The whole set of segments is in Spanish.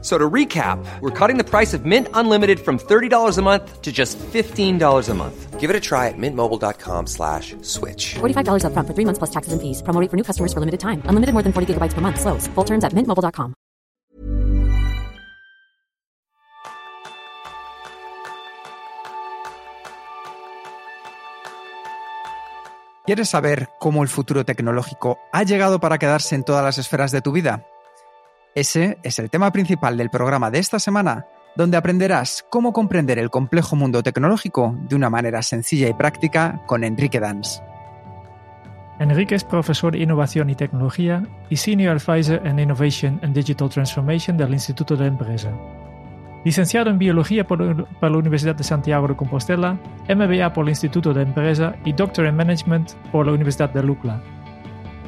So to recap, we're cutting the price of Mint Unlimited from $30 a month to just $15 a month. Give it a try at mintmobile.com slash switch. $45 upfront for three months plus taxes and fees. Promo rate for new customers for limited time. Unlimited more than 40 gigabytes per month. Slows. Full terms at mintmobile.com. ¿Quieres saber cómo el futuro tecnológico ha llegado para quedarse en todas las esferas de tu vida? Ese es el tema principal del programa de esta semana, donde aprenderás cómo comprender el complejo mundo tecnológico de una manera sencilla y práctica con Enrique Dans. Enrique es profesor de Innovación y Tecnología y Senior Advisor en Innovation and Digital Transformation del Instituto de Empresa. Licenciado en Biología por, por, la Universidad de Santiago de Compostela, MBA por el Instituto de Empresa y Doctor en Management por la Universidad de Lucla.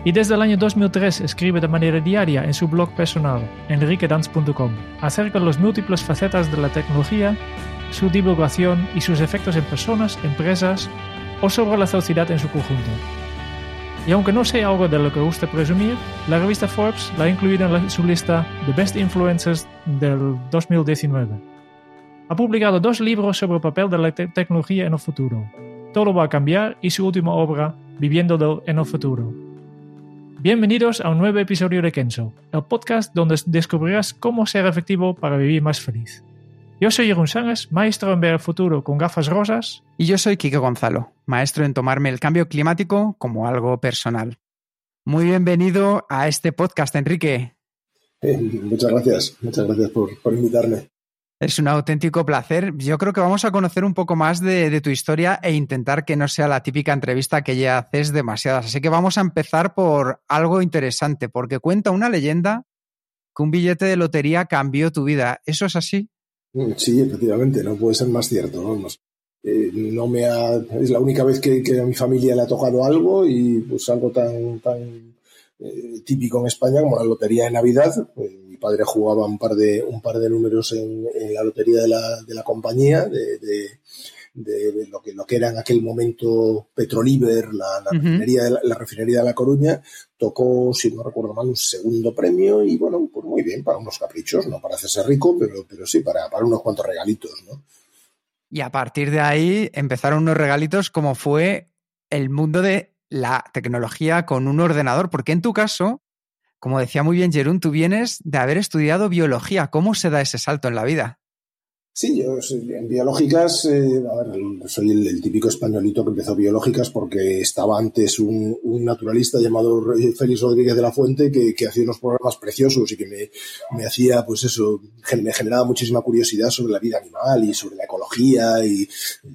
Y desde el año 2003 escribe de manera diaria en su blog personal, enriquedans.com, acerca de las múltiples facetas de la tecnología, su divulgación y sus efectos en personas, empresas o sobre la sociedad en su conjunto. Y aunque no sea algo de lo que guste presumir, la revista Forbes la ha incluido en su lista de Best Influencers del 2019. Ha publicado dos libros sobre el papel de la te tecnología en el futuro. Todo va a cambiar y su última obra, Viviendo en el futuro. Bienvenidos a un nuevo episodio de Kenzo, el podcast donde descubrirás cómo ser efectivo para vivir más feliz. Yo soy Jeroen Sánchez, maestro en ver el futuro con gafas rosas. Y yo soy Kike Gonzalo, maestro en tomarme el cambio climático como algo personal. Muy bienvenido a este podcast, Enrique. Eh, muchas gracias, muchas gracias por, por, invitarme. Es un auténtico placer. Yo creo que vamos a conocer un poco más de, tu historia e intentar que no sea la típica entrevista que ya haces demasiadas. Así que vamos a empezar por algo interesante, porque cuenta una leyenda que un billete de lotería cambió tu vida. ¿Eso es así? Sí, efectivamente, no puede ser más cierto. Vamos. Eh, no me ha, es la única vez que, que, a mi familia le ha tocado algo y pues algo tan, tan eh, típico en España como la lotería de Navidad. Pues, mi padre jugaba un par de, un par de números en, en la lotería de la, de la compañía, de, de, de, lo, que, lo que era en aquel momento Petroliber, la, la, uh -huh. refinería de la, la, refinería de La Coruña, tocó, si no recuerdo mal, un segundo premio y bueno, pues muy bien, para unos caprichos, no para hacerse rico, pero, pero sí, para, para unos cuantos regalitos, ¿no? Y a partir de ahí empezaron unos regalitos como fue el mundo de la tecnología con un ordenador, porque en tu caso, como decía muy bien Jerún, tú vienes de haber estudiado biología. ¿Cómo se da ese salto en la vida? Sí, yo en biológicas, eh, a ver, soy el, típico españolito que empezó biológicas porque estaba antes un, naturalista llamado Félix Rodríguez de la Fuente que, hacía unos programas preciosos y que me, me, hacía, pues eso, me generaba muchísima curiosidad sobre la vida animal y sobre la ecología y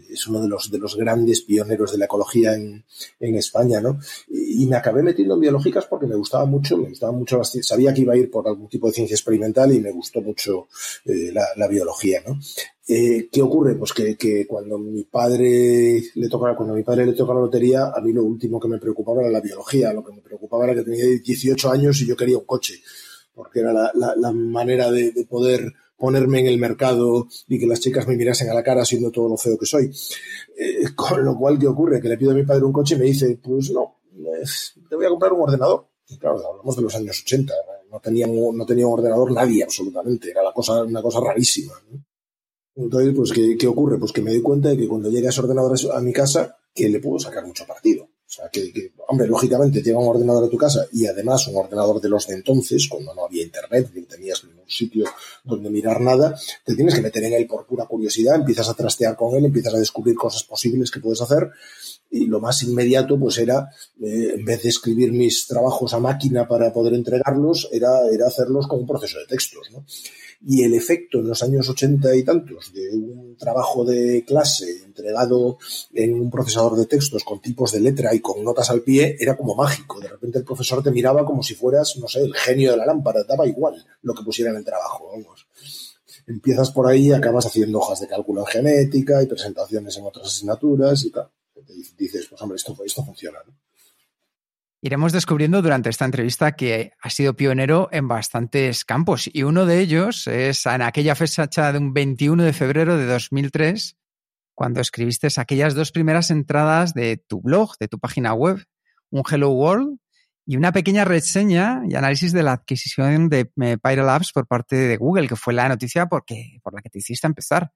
es uno de los, de los grandes pioneros de la ecología en, en España, ¿no? Y, y, me acabé metiendo en biológicas porque me gustaba mucho, me gustaba mucho, sabía que iba a ir por algún tipo de ciencia experimental y me gustó mucho eh, la, la biología, ¿no? Eh, ¿Qué ocurre? Pues que, cuando mi padre le toca, cuando mi padre le toca la lotería, a mí lo último que me preocupaba era la biología. Lo que me preocupaba era que tenía 18 años y yo quería un coche, porque era la, manera de, de, poder ponerme en el mercado y que las chicas me mirasen a la cara siendo todo lo feo que soy. Eh, con lo cual, ¿qué ocurre? Que le pido a mi padre un coche y me dice, pues no, te voy a comprar un ordenador. Y claro, hablamos de los años 80, no tenía, no tenía un ordenador nadie absolutamente, era la cosa, una cosa rarísima. ¿no? Entonces, pues, ¿qué, ¿qué, ocurre? Pues que me doy cuenta de que cuando llega ese ordenador a mi casa, que le puedo sacar mucho partido. O sea, que, que, hombre, lógicamente llega un ordenador a tu casa y además un ordenador de los de entonces, cuando no había internet, ni tenías ningún sitio donde mirar nada, te tienes que meter en él por pura curiosidad, empiezas a trastear con él, empiezas a descubrir cosas posibles que puedes hacer y lo más inmediato pues era, eh, en vez de escribir mis trabajos a máquina para poder entregarlos, era, era hacerlos con un proceso de textos, ¿no? Y el efecto en los años ochenta y tantos de un trabajo de clase entregado en un procesador de textos con tipos de letra y con notas al pie era como mágico. De repente el profesor te miraba como si fueras, no sé, el genio de la lámpara, daba igual lo que pusiera en el trabajo, vamos. Empiezas por ahí, acabas haciendo hojas de cálculo en genética y presentaciones en otras asignaturas y tal. Dices, pues hombre, esto, esto funciona, ¿no? Iremos descubriendo durante esta entrevista que ha sido pionero en bastantes campos y uno de ellos es en aquella fecha de un 21 de febrero de 2003, cuando escribiste aquellas dos primeras entradas de tu blog, de tu página web, un Hello World y una pequeña reseña y análisis de la adquisición de eh, Labs por parte de Google, que fue la noticia porque, por la que te hiciste empezar.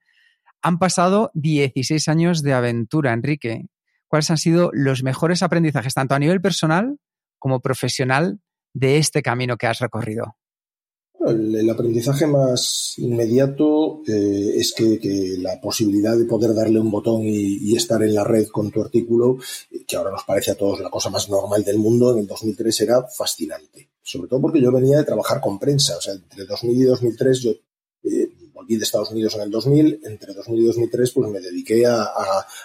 Han pasado 16 años de aventura, Enrique. ¿Cuáles han sido los mejores aprendizajes, tanto a nivel personal como profesional, de este camino que has recorrido? El, aprendizaje más inmediato eh, es que, la posibilidad de poder darle un botón y, estar en la red con tu artículo, que ahora nos parece a todos la cosa más normal del mundo, en el 2003 era fascinante. Sobre todo porque yo venía de trabajar con prensa. O sea, entre 2000 y 2003 yo eh, volví de Estados Unidos en el 2000. Entre 2000 y 2003 pues me dediqué a,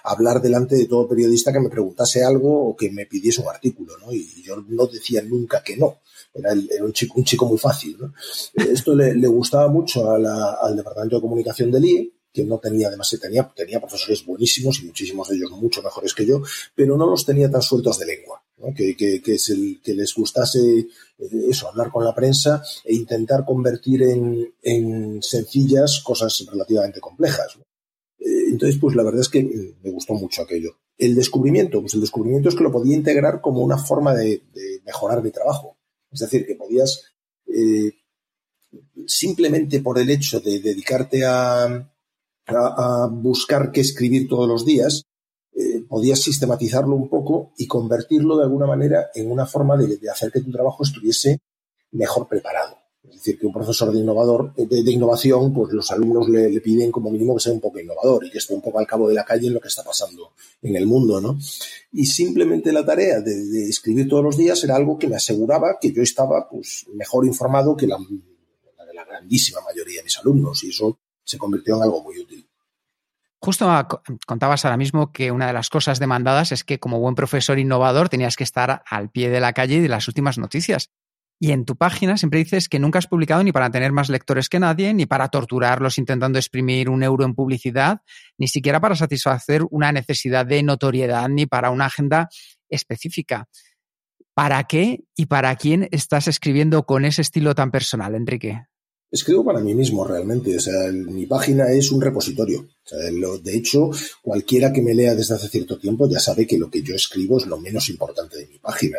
hablar delante de todo periodista que me preguntase algo o que me pidiese un artículo. ¿no? Y yo no decía nunca que no era, un, chico, un chico muy fácil. Esto le, gustaba mucho al Departamento de Comunicación del IE, que no tenía, además tenía, tenía profesores buenísimos y muchísimos de ellos mucho mejores que yo, pero no los tenía tan sueltos de lengua. Que, que, es el que les gustase eso, hablar con la prensa e intentar convertir en, en sencillas cosas relativamente complejas. Eh, entonces, pues la verdad es que me gustó mucho aquello. El descubrimiento, pues el descubrimiento es que lo podía integrar como una forma de, mejorar mi trabajo. Es decir, que podías eh, simplemente por el hecho de dedicarte a, buscar qué escribir todos los días, eh, podías sistematizarlo un poco y convertirlo de alguna manera en una forma de hacer que tu trabajo estuviese mejor preparado. Es decir, que un profesor de, innovador, de, innovación, pues los alumnos le, piden como mínimo que sea un poco innovador y que esté un poco al cabo de la calle en lo que está pasando en el mundo, ¿no? Y simplemente la tarea de, escribir todos los días era algo que me aseguraba que yo estaba pues, mejor informado que la, la grandísima mayoría de mis alumnos y eso se convirtió en algo muy útil. Justo contabas ahora mismo que una de las cosas demandadas es que como buen profesor innovador tenías que estar al pie de la calle y de las últimas noticias. Y en tu página siempre dices que nunca has publicado ni para tener más lectores que nadie, ni para torturarlos intentando exprimir un euro en publicidad, ni siquiera para satisfacer una necesidad de notoriedad, ni para una agenda específica. ¿Para qué y para quién estás escribiendo con ese estilo tan personal, Enrique? Escribo para mí mismo realmente, o sea, mi página es un repositorio. de hecho, cualquiera que me lea desde hace cierto tiempo ya sabe que lo que yo escribo es lo menos importante de mi página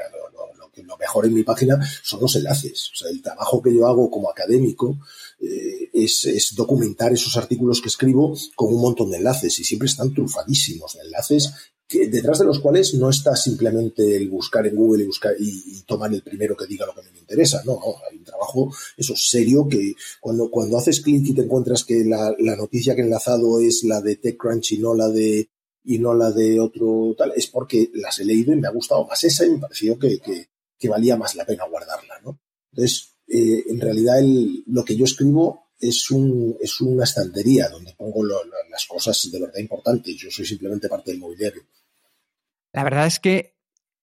lo mejor en mi página son los enlaces. O sea, el trabajo que yo hago como académico eh, es, documentar esos artículos que escribo con un montón de enlaces y siempre están trufadísimos de enlaces que, detrás de los cuales no está simplemente el buscar en Google y, buscar, y, tomar el primero que diga lo que me interesa. No, hay un trabajo eso serio que cuando, cuando haces clic y te encuentras que la, noticia que he enlazado es la de TechCrunch y no la de y no la de otro tal, es porque las he leído y me ha gustado más esa y me pareció que, que valía más la pena guardarla, ¿no? Entonces, eh, en realidad lo que yo escribo es, un, es una estantería donde pongo las cosas de verdad importantes. Yo soy simplemente parte del mobiliario. La verdad es que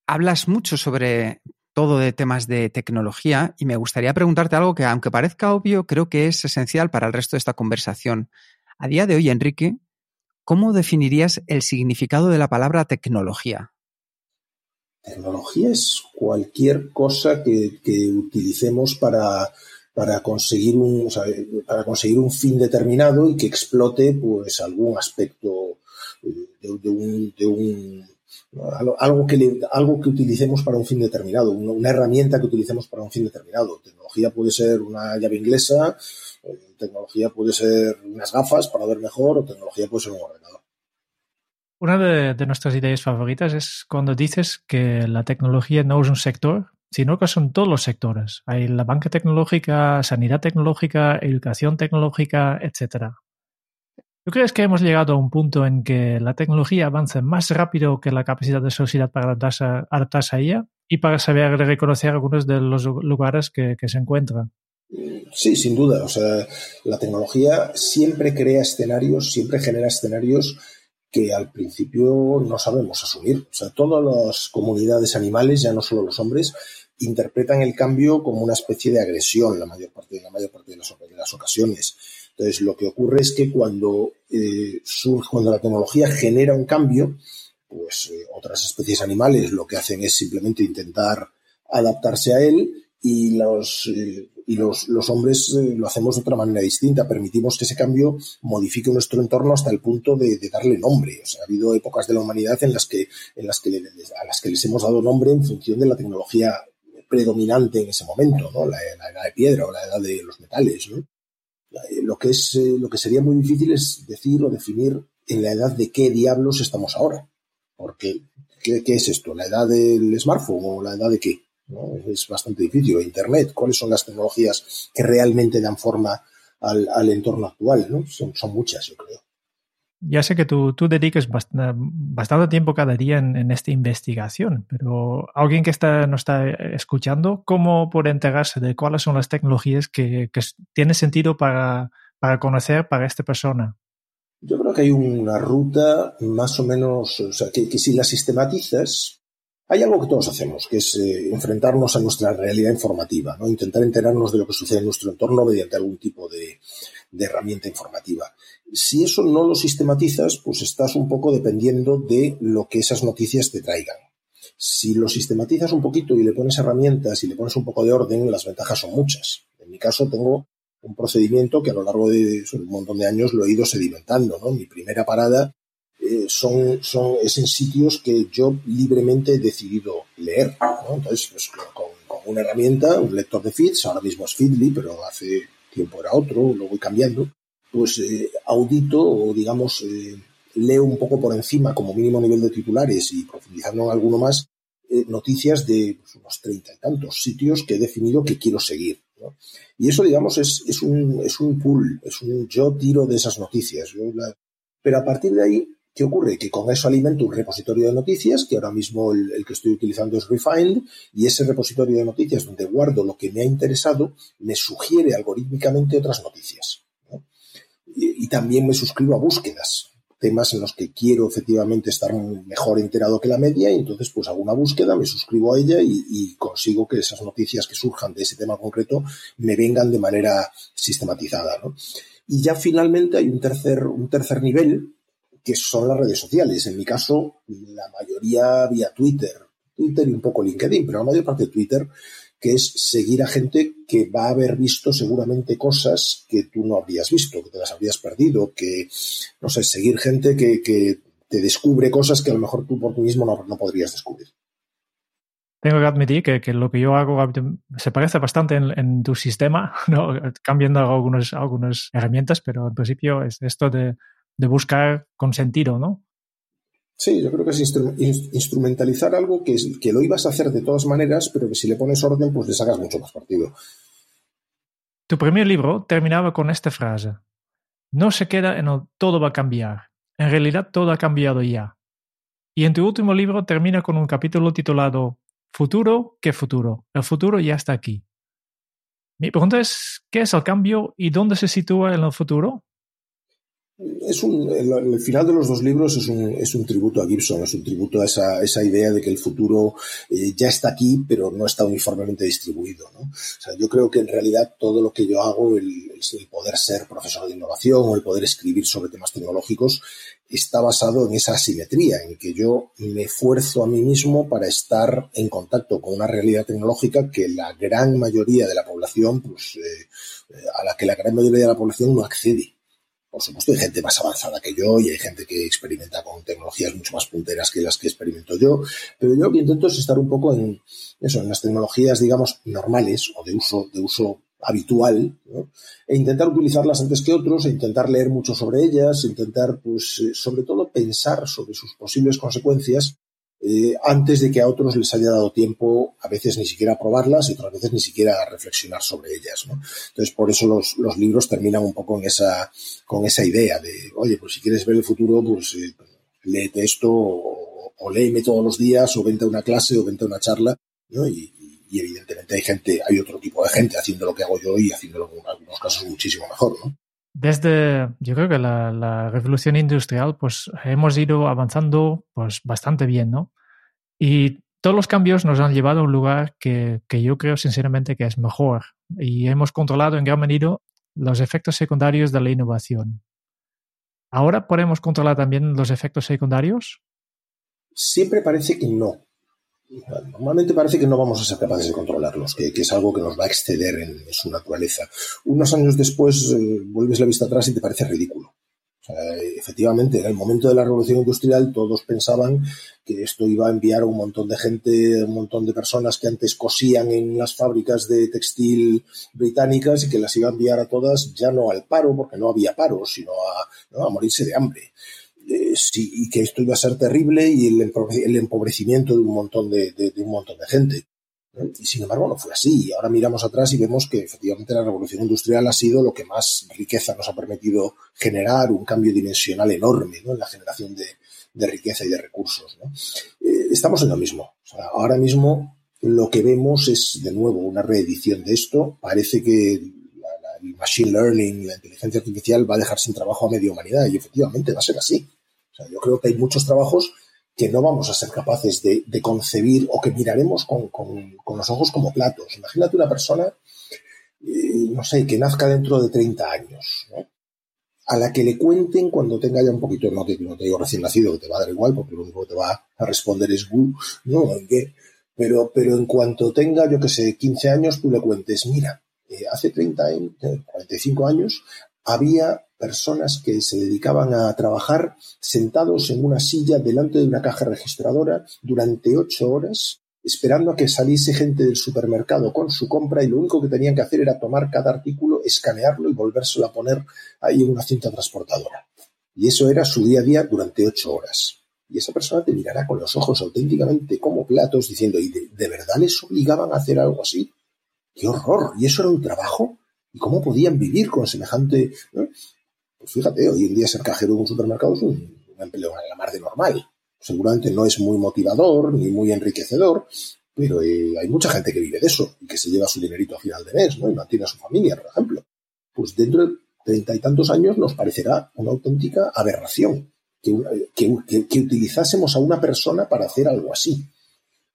hablas mucho sobre todo de temas de tecnología y me gustaría preguntarte algo que, aunque parezca obvio, creo que es esencial para el resto de esta conversación. A día de hoy, Enrique, ¿cómo definirías el significado de la palabra tecnología? Tecnología es cualquier cosa que, utilicemos para, para conseguir un para conseguir un fin determinado y que explote pues algún aspecto eh, de, un, algo que algo que utilicemos para un fin determinado una, herramienta que utilicemos para un fin determinado. Tecnología puede ser una llave inglesa eh, tecnología puede ser unas gafas para ver mejor o tecnología puede ser un ordenador. Una de, nuestras ideas favoritas es cuando dices que la tecnología no es un sector, sino que son todos los sectores. Hay la banca tecnológica, sanidad tecnológica, educación tecnológica, etc. ¿Tú crees que hemos llegado a un punto en que la tecnología avance más rápido que la capacidad de sociedad para adaptarse, a ella y para saber reconocer algunos de los lugares que, que se encuentran? Sí, sin duda. O sea, la tecnología siempre crea escenarios, siempre genera escenarios que al principio no sabemos asumir. O sea, todas las comunidades animales, ya no solo los hombres, interpretan el cambio como una especie de agresión la mayor parte, la mayor parte de, las, ocasiones. Entonces, lo que ocurre es que cuando, eh, surge, cuando la tecnología genera un cambio, pues eh, otras especies animales lo que hacen es simplemente intentar adaptarse a él y los, eh, y los, los hombres lo hacemos de otra manera distinta. Permitimos que ese cambio modifique nuestro entorno hasta el punto de, de darle nombre. O sea, ha habido épocas de la humanidad en las que, en las que le, a las que les hemos dado nombre en función de la tecnología predominante en ese momento, ¿no? La, la edad de piedra o la edad de los metales, ¿no? Lo que es, lo que sería muy difícil es decir o definir en la edad de qué diablos estamos ahora. Porque, ¿qué, es esto? ¿La edad del smartphone o la edad de qué? ¿no? Es bastante difícil. Internet, ¿cuáles son las tecnologías que realmente dan forma al, entorno actual? ¿no? Son, muchas, yo creo. Ya sé que tú, tú dediques bastante, tiempo cada día en, en, esta investigación, pero alguien que está, nos está escuchando, ¿cómo puede enterarse de cuáles son las tecnologías que, que tiene sentido para, para conocer para esta persona? Yo creo que hay una ruta más o menos, o sea, que si la sistematizas, hay algo que todos hacemos, que es eh, enfrentarnos a nuestra realidad informativa, ¿no? intentar enterarnos de lo que sucede en nuestro entorno mediante algún tipo de, de, herramienta informativa. Si eso no lo sistematizas, pues estás un poco dependiendo de lo que esas noticias te traigan. Si lo sistematizas un poquito y le pones herramientas y le pones un poco de orden, las ventajas son muchas. En mi caso tengo un procedimiento que a lo largo de un montón de años lo he ido sedimentando. ¿no? Mi primera parada eh, son, son, es en sitios que yo libremente he decidido leer. ¿no? Entonces, pues, con, con, una herramienta, un lector de feeds, ahora mismo es Feedly, pero hace tiempo era otro, lo voy cambiando, pues eh, audito o digamos eh, leo un poco por encima como mínimo nivel de titulares y profundizando en alguno más, eh, noticias de pues, unos treinta y tantos sitios que he definido que quiero seguir. ¿no? Y eso, digamos, es, es, un, es un pool, es un yo tiro de esas noticias. Yo la... Pero a partir de ahí, ¿qué ocurre? Que con eso alimento un repositorio de noticias, que ahora mismo el, que estoy utilizando es Refined, y ese repositorio de noticias donde guardo lo que me ha interesado, me sugiere algorítmicamente otras noticias. ¿no? Y, también me suscribo a búsquedas temas en los que quiero efectivamente estar mejor enterado que la media y entonces pues hago una búsqueda, me suscribo a ella y, consigo que esas noticias que surjan de ese tema concreto me vengan de manera sistematizada. Y ya finalmente hay un tercer, un tercer nivel que son las redes sociales. En mi caso, la mayoría vía Twitter, Twitter y un poco LinkedIn, pero la mayor parte de Twitter que es seguir a gente que va a haber visto seguramente cosas que tú no habrías visto, que te las habrías perdido, que, no sé, seguir gente que, que te descubre cosas que a lo mejor tú por ti mismo no, no podrías descubrir. Tengo que admitir que, que, lo que yo hago se parece bastante en, tu sistema, ¿no? cambiando algunos, algunas herramientas, pero en principio es esto de, de buscar con sentido, ¿no? Sí, yo creo que es instru instrumentalizar algo que, es, que, lo ibas a hacer de todas maneras, pero que si le pones orden, pues le sacas mucho más partido. Tu primer libro terminaba con esta frase. No se queda en el todo va a cambiar. En realidad todo ha cambiado ya. Y en tu último libro termina con un capítulo titulado Futuro, ¿qué futuro? El futuro ya está aquí. Mi pregunta es, ¿qué es el cambio y dónde se sitúa en el futuro? Es un, el, final de los dos libros es un, es un tributo a Gibson, es un tributo a esa, esa idea de que el futuro eh, ya está aquí, pero no está uniformemente distribuido. ¿no? O sea, yo creo que en realidad todo lo que yo hago, el, poder ser profesor de innovación o el poder escribir sobre temas tecnológicos, está basado en esa asimetría, en que yo me esfuerzo a mí mismo para estar en contacto con una realidad tecnológica que la gran mayoría de la población, pues, eh, a la que la gran mayoría de la población no accede. Por supuesto, hay gente más avanzada que yo y hay gente que experimenta con tecnologías mucho más punteras que las que experimento yo, pero yo lo que intento es estar un poco en eso, en las tecnologías, digamos, normales o de uso, de uso habitual, e intentar utilizarlas antes que otros, e intentar leer mucho sobre ellas, e intentar, pues, sobre todo pensar sobre sus posibles consecuencias eh, antes de que a otros les haya dado tiempo a veces ni siquiera a probarlas y otras veces ni siquiera a reflexionar sobre ellas. ¿no? Entonces, por eso los, los, libros terminan un poco en esa, con esa idea de, oye, pues si quieres ver el futuro, pues eh, léete esto o, o, léeme todos los días o vente a una clase o vente a una charla. ¿no? Y, y, evidentemente hay gente, hay otro tipo de gente haciendo lo que hago yo y haciéndolo en algunos casos muchísimo mejor. ¿no? Desde, yo creo que la, la, revolución industrial, pues hemos ido avanzando pues bastante bien, ¿no? Y todos los cambios nos han llevado a un lugar que, que yo creo sinceramente que es mejor y hemos controlado en gran medida los efectos secundarios de la innovación. ¿Ahora podemos controlar también los efectos secundarios? siempre parece que no. Normalmente parece que no vamos a ser capaces de controlarlos, que, es algo que nos va a exceder en, su naturaleza. Unos años después eh, vuelves la vista atrás y te parece ridículo. efectivamente, en el momento de la revolución industrial todos pensaban que esto iba a enviar a un montón de gente, un montón de personas que antes cosían en las fábricas de textil británicas y que las iba a enviar a todas ya no al paro, porque no había paro, sino a morirse de hambre. Eh, y que esto iba a ser terrible y el, empobrecimiento de un montón de, un montón de gente. Y sin embargo no fue así. Ahora miramos atrás y vemos que efectivamente la revolución industrial ha sido lo que más riqueza nos ha permitido generar, un cambio dimensional enorme en la generación de, riqueza y de recursos. Eh, estamos en lo mismo. ahora mismo lo que vemos es de nuevo una reedición de esto. Parece que machine learning, la inteligencia artificial va a dejar sin trabajo a media humanidad y efectivamente va a ser así. yo creo que hay muchos trabajos que no vamos a ser capaces de, concebir o que miraremos con, los ojos como platos. Imagínate una persona, eh, no sé, que nazca dentro de 30 años, a la que le cuenten cuando tenga ya un poquito, no te, no te digo recién nacido, que te va a dar igual, porque lo único que te va a responder es no, qué? Pero, pero en cuanto tenga, yo que sé, 15 años, tú le cuentes, mira, eh, hace 30, 45 años había personas que se dedicaban a trabajar sentados en una silla delante de una caja registradora durante ocho horas, esperando a que saliese gente del supermercado con su compra y lo único que tenían que hacer era tomar cada artículo, escanearlo y volvérselo a poner ahí en una cinta transportadora. Y eso era su día a día durante ocho horas. Y esa persona te mirará con los ojos auténticamente como platos diciendo, ¿y de verdad les obligaban a hacer algo así? ¡Qué horror! ¿Y eso era un trabajo? ¿Y cómo podían vivir con semejante... Pues fíjate, hoy en día ser cajero de un supermercado es un, empleo a la mar de normal. Seguramente no es muy motivador ni muy enriquecedor, pero eh, hay mucha gente que vive de eso y que se lleva su dinerito a final de mes, ¿no? Y mantiene a su familia, por ejemplo. Pues dentro de treinta y tantos años nos parecerá una auténtica aberración que, que, utilizásemos a una persona para hacer algo así.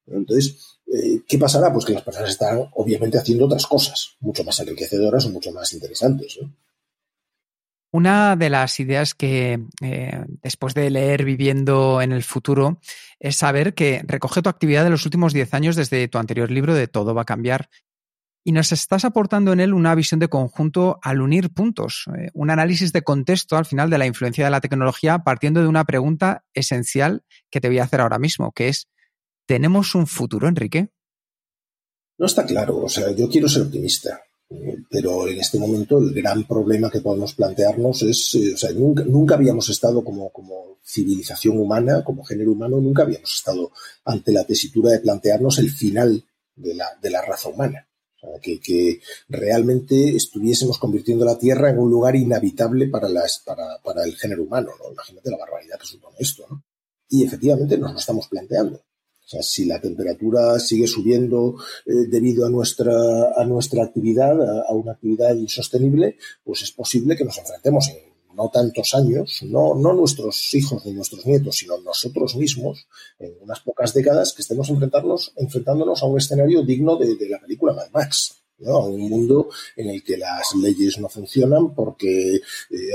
Entonces, eh, ¿Qué pasará? Pues que las personas están obviamente haciendo otras cosas, mucho más enriquecedoras o mucho más interesantes. Una de las ideas que eh, después de leer Viviendo en el futuro es saber que recoge tu actividad de los últimos 10 años desde tu anterior libro de Todo va a cambiar. Y nos estás aportando en él una visión de conjunto al unir puntos, eh, un análisis de contexto al final de la influencia de la tecnología partiendo de una pregunta esencial que te voy a hacer ahora mismo, que es, ¿Tenemos un futuro, Enrique? No está claro. O sea, yo quiero ser optimista. Pero en este momento el gran problema que podemos plantearnos es, eh, o sea, nunca, habíamos estado como, como civilización humana, como género humano, nunca habíamos estado ante la tesitura de plantearnos el final de la, de la raza humana. Que, realmente estuviésemos convirtiendo la Tierra en un lugar inhabitable para, las, para, para el género humano. ¿no? Imagínate la barbaridad que supone esto. ¿no? Y efectivamente nos lo estamos planteando. O sea, si la temperatura sigue subiendo eh, debido a nuestra, a nuestra actividad, a, una actividad insostenible, pues es posible que nos enfrentemos en no tantos años, no, no nuestros hijos ni nuestros nietos, sino nosotros mismos, en unas pocas décadas, que estemos enfrentarnos, enfrentándonos a un escenario digno de, de la película Mad Max. ¿No? un mundo en el que las leyes no funcionan porque eh,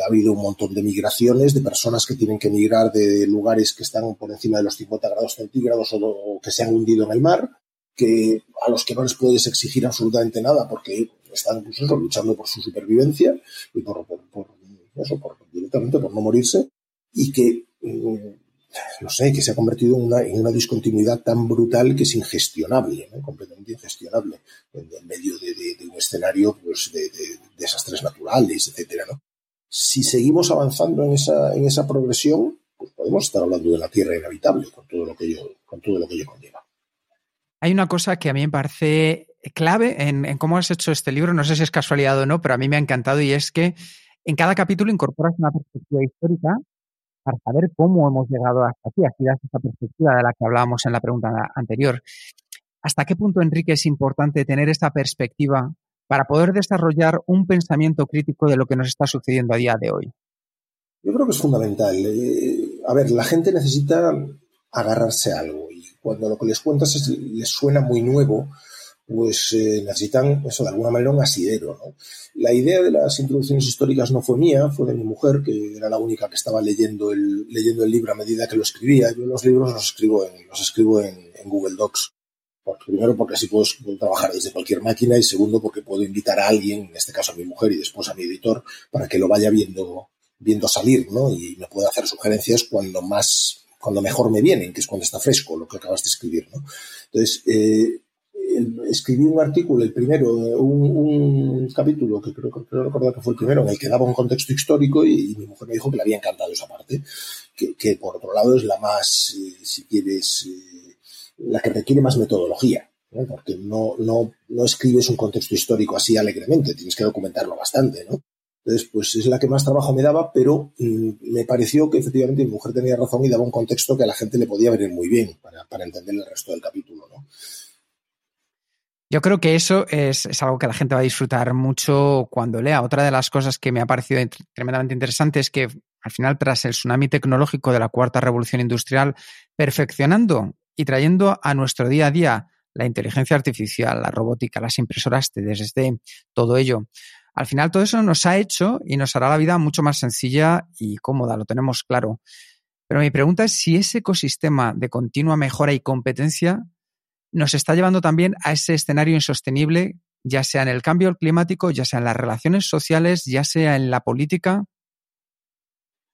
ha habido un montón de migraciones de personas que tienen que migrar de lugares que están por encima de los 50 grados centígrados o, que se han hundido en el mar, que a los que no les puedes exigir absolutamente nada porque están pues luchando por su supervivencia y por, eso, directamente por no morirse y que mm, no sé, que se ha convertido en una, en una discontinuidad tan brutal que es ingestionable, completamente ingestionable, en, medio de, un escenario pues, de, desastres naturales, etcétera. ¿no? Si seguimos avanzando en esa, en esa progresión, pues podemos estar hablando de la Tierra inhabitable, con todo lo que yo, con todo lo que ello conlleva. Hay una cosa que a mí me parece clave en, en cómo has hecho este libro, no sé si es casualidad o no, pero a mí me ha encantado y es que en cada capítulo incorporas una perspectiva histórica para saber cómo hemos llegado hasta aquí. Aquí das esa perspectiva de la que hablábamos en la pregunta anterior. ¿Hasta qué punto, Enrique, es importante tener esta perspectiva para poder desarrollar un pensamiento crítico de lo que nos está sucediendo a día de hoy? Yo creo que es fundamental. Eh, a ver, la gente necesita agarrarse a algo y cuando lo que les cuentas les suena muy nuevo, pues eh, necesitan eso de alguna manera un asidero. ¿no? La idea de las introducciones históricas no fue mía, fue de mi mujer, que era la única que estaba leyendo el, leyendo el libro a medida que lo escribía. Yo los libros los escribo en, los escribo en, Google Docs. primero porque así puedo, trabajar desde cualquier máquina y segundo porque puedo invitar a alguien, en este caso a mi mujer y después a mi editor, para que lo vaya viendo, viendo salir, ¿no? Y me pueda hacer sugerencias cuando más cuando mejor me vienen, que es cuando está fresco lo que acabas de escribir. ¿no? Entonces, eh, escribí un artículo, el primero, un, capítulo que creo, creo recordar que fue el primero, en el que daba un contexto histórico y, mi mujer me dijo que le había encantado esa parte, que, por otro lado es la más, eh, si quieres, eh, la que requiere más metodología. porque no, no, no escribes un contexto histórico así alegremente, tienes que documentarlo bastante, ¿no? Entonces, pues es la que más trabajo me daba, pero mm, me pareció que efectivamente mi mujer tenía razón y daba un contexto que a la gente le podía venir muy bien para, para entender el resto del capítulo, ¿no? Yo creo que eso es, algo que la gente va a disfrutar mucho cuando lea. Otra de las cosas que me ha parecido tremendamente interesante es que al final, tras el tsunami tecnológico de la cuarta revolución industrial, perfeccionando y trayendo a nuestro día a día la inteligencia artificial, la robótica, las impresoras 3D, todo ello. Al final todo eso nos ha hecho y nos hará la vida mucho más sencilla y cómoda, lo tenemos claro. Pero mi pregunta es si ese ecosistema de continua mejora y competencia nos está llevando también a ese escenario insostenible, ya sea en el cambio climático, ya sea en las relaciones sociales, ya sea en la política?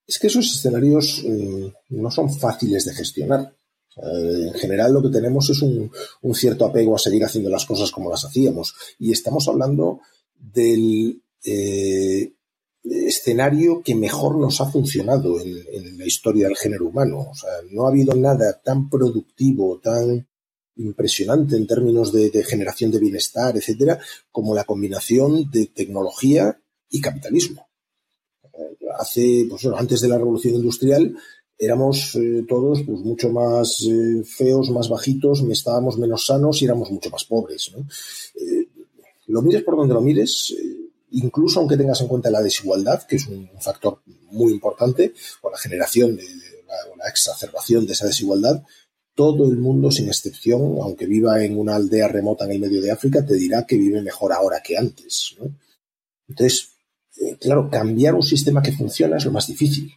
Es que esos escenarios eh, no son fáciles de gestionar. en general lo que tenemos es un, cierto apego a seguir haciendo las cosas como las hacíamos. Y estamos hablando del eh, escenario que mejor nos ha funcionado en, en, la historia del género humano. O sea, no ha habido nada tan productivo, tan impresionante en términos de, generación de bienestar, etcétera, como la combinación de tecnología y capitalismo. Hace, pues antes de la revolución industrial, éramos eh, todos pues, mucho más eh, feos, más bajitos, estábamos menos sanos y éramos mucho más pobres. Eh, lo mires por donde lo mires, incluso aunque tengas en cuenta la desigualdad, que es un, factor muy importante, o la generación de, la exacerbación de esa desigualdad, todo el mundo, sin excepción, aunque viva en una aldea remota en el medio de África, te dirá que vive mejor ahora que antes. Entonces, eh, claro, cambiar un sistema que funciona es lo más difícil.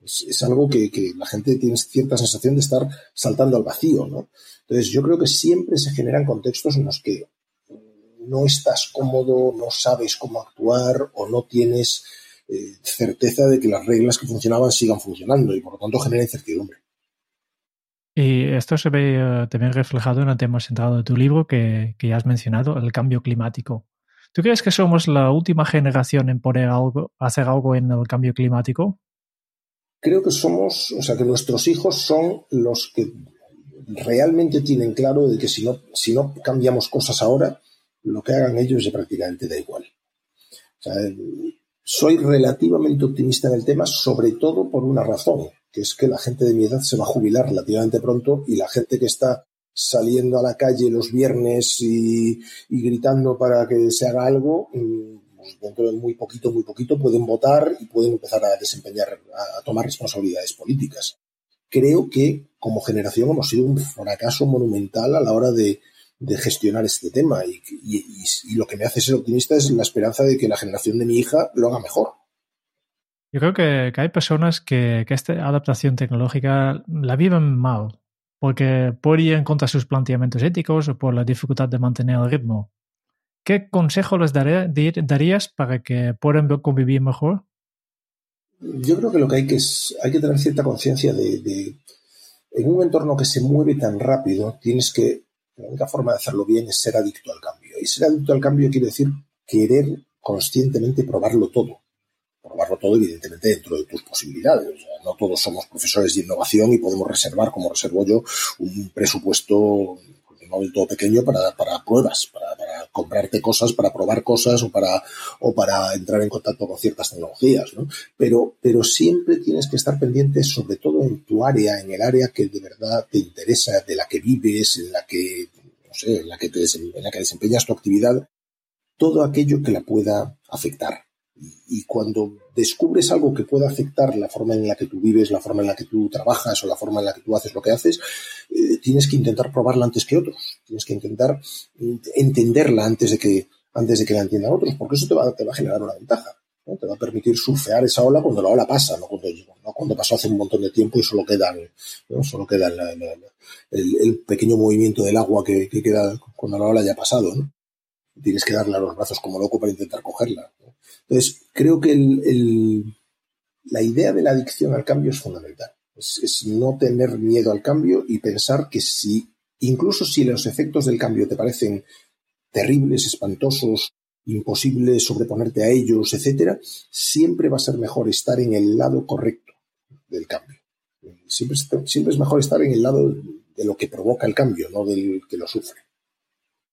Es, algo que, la gente tiene cierta sensación de estar saltando al vacío. Entonces, yo creo que siempre se generan contextos en los que no estás cómodo, no sabes cómo actuar o no tienes eh, certeza de que las reglas que funcionaban sigan funcionando y por lo tanto genera incertidumbre. Y esto se ve eh, también reflejado en el tema centrado de tu libro que, ya has mencionado, el cambio climático. ¿Tú crees que somos la última generación en poder algo, hacer algo en el cambio climático? Creo que somos, o sea, que nuestros hijos son los que realmente tienen claro de que si no, si no cambiamos cosas ahora, lo que hagan ellos ya prácticamente da igual. soy relativamente optimista en el tema, sobre todo por una razón que es que la gente de mi edad se va a jubilar relativamente pronto y la gente que está saliendo a la calle los viernes y, gritando para que se haga algo, mm, pues dentro de muy poquito, muy poquito pueden votar y pueden empezar a desempeñar, a, tomar responsabilidades políticas. Creo que como generación hemos sido un fracaso monumental a la hora de, gestionar este tema y, y, lo que me hace ser optimista es la esperanza de que la generación de mi hija lo haga mejor. Yo creo que, hay personas que, esta adaptación tecnológica la viven mal, porque por ir en contra de sus planteamientos éticos o por la dificultad de mantener el ritmo. ¿Qué consejo les darías para que puedan convivir mejor? Yo creo que lo que hay que es, hay que tener cierta conciencia de, de, en un entorno que se mueve tan rápido, tienes que, la única forma de hacerlo bien es ser adicto al cambio. Y ser adicto al cambio quiere decir querer conscientemente probarlo todo probarlo todo, evidentemente, dentro de tus posibilidades. no todos somos profesores de innovación y podemos reservar, como reservo yo, un presupuesto no del pequeño para, pruebas, para, comprarte cosas, para probar cosas o para, o para entrar en contacto con ciertas tecnologías, ¿no? Pero, pero siempre tienes que estar pendiente, sobre todo en tu área, en el área que de verdad te interesa, de la que vives, en la que, no sé, en la que, te, en la que desempeñas tu actividad, todo aquello que la pueda afectar Y, cuando descubres algo que pueda afectar la forma en la que tú vives, la forma en la que tú trabajas o la forma en la que tú haces lo que haces, eh, tienes que intentar probarla antes que otros. Tienes que intentar entenderla antes de que, antes de que la entiendan otros, porque eso te va, te va a generar una ventaja. Te va a permitir surfear esa ola cuando la ola pasa, no cuando, no cuando pasó hace un montón de tiempo y solo queda, solo queda el, pequeño movimiento del agua que, queda cuando la ola ya ha pasado. Tienes que darle a los brazos como loco para intentar cogerla. Entonces, creo que la idea de la adicción al cambio es fundamental. Es, no tener miedo al cambio y pensar que si, incluso si los efectos del cambio te parecen terribles, espantosos, imposible sobreponerte a ellos, etcétera, siempre va a ser mejor estar en el lado correcto del cambio. Siempre es mejor estar en el lado de lo que provoca el cambio, no del que lo sufre.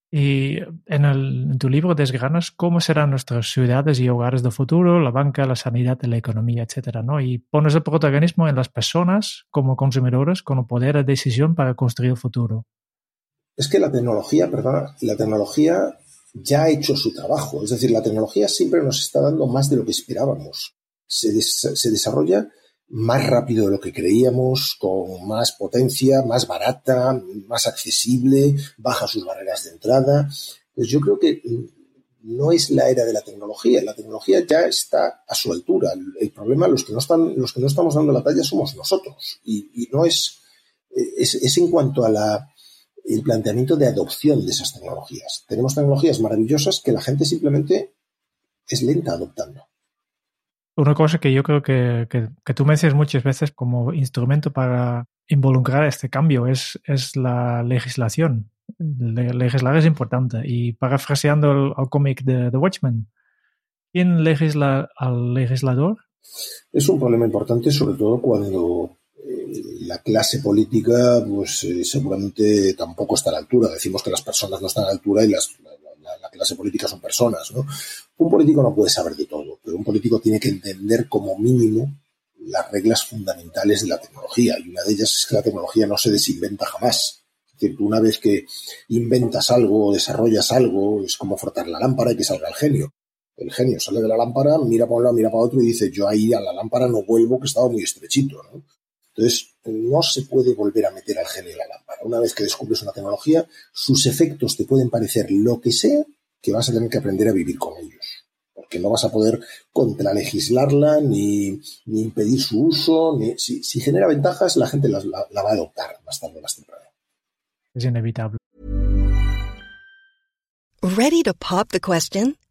Y en, el, en, tu libro desgranas cómo serán nuestras ciudades y hogares del futuro, la banca, la sanidad, la economía, etcétera, ¿no? Y pones el protagonismo en las personas como consumidores con el poder de decisión para construir el futuro. Es que la tecnología, perdón, la tecnología ya ha hecho su trabajo. Es decir, la tecnología siempre nos está dando más de lo que esperábamos. Se, desarrolla más rápido de lo que creíamos, con más potencia, más barata, más accesible, baja sus barreras de entrada. Pues yo creo que no es la era de la tecnología. La tecnología ya está a su altura. El, problema, los que no están, los que no estamos dando la talla somos nosotros. Y, no es, es en cuanto a la el planteamiento de adopción de esas tecnologías. Tenemos tecnologías maravillosas que la gente simplemente es lenta adoptando. Una cosa que yo creo que, que, tú mencionas muchas veces como instrumento para involucrar este cambio es, es la legislación. legislar es importante. Y parafraseando el, el cómic de The Watchmen, ¿quién legisla al legislador? Es un problema importante, sobre todo cuando la clase política, pues eh, seguramente tampoco está a la altura. Decimos que las personas no están a la altura y las, la, clase política son personas, ¿no? Un político no puede saber de todo, pero un político tiene que entender como mínimo las reglas fundamentales de la tecnología. Y una de ellas es que la tecnología no se desinventa jamás. Es decir, tú una vez que inventas algo o desarrollas algo, es como frotar la lámpara y que salga el genio. El genio sale de la lámpara, mira para un lado, mira para otro y dice, yo ahí a la lámpara no vuelvo, que estaba muy estrechito. ¿no? Entonces, no se puede volver a meter al genio en la lámpara. Una vez que descubres una tecnología, sus efectos te pueden parecer lo que sea, que vas a tener que aprender a vivir con ellos. Porque no vas a poder contralegislarla ni, ni impedir su uso. Ni, si, si, genera ventajas, la gente la, la, la va a adoptar más tarde o más temprano. Es inevitable. ¿Ready to pop the question?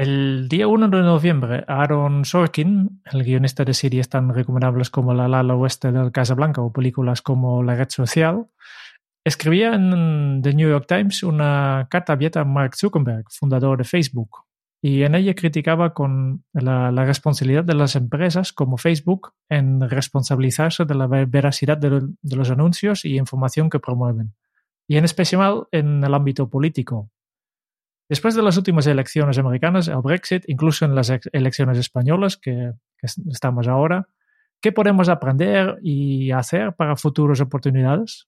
El día 1 de noviembre, Aaron Sorkin, el guionista de series tan recomendables como La Lala Oeste del Casablanca o películas como La Red Social, escribía en The New York Times una carta abierta a Mark Zuckerberg, fundador de Facebook, y en ella criticaba con la, responsabilidad de las empresas como Facebook en responsabilizarse de la veracidad de, de los anuncios y información que promueven, y en especial en el ámbito político, Después de las últimas elecciones americanas, el Brexit, incluso en las elecciones españolas que, estamos ahora, ¿qué podemos aprender y hacer para futuras oportunidades?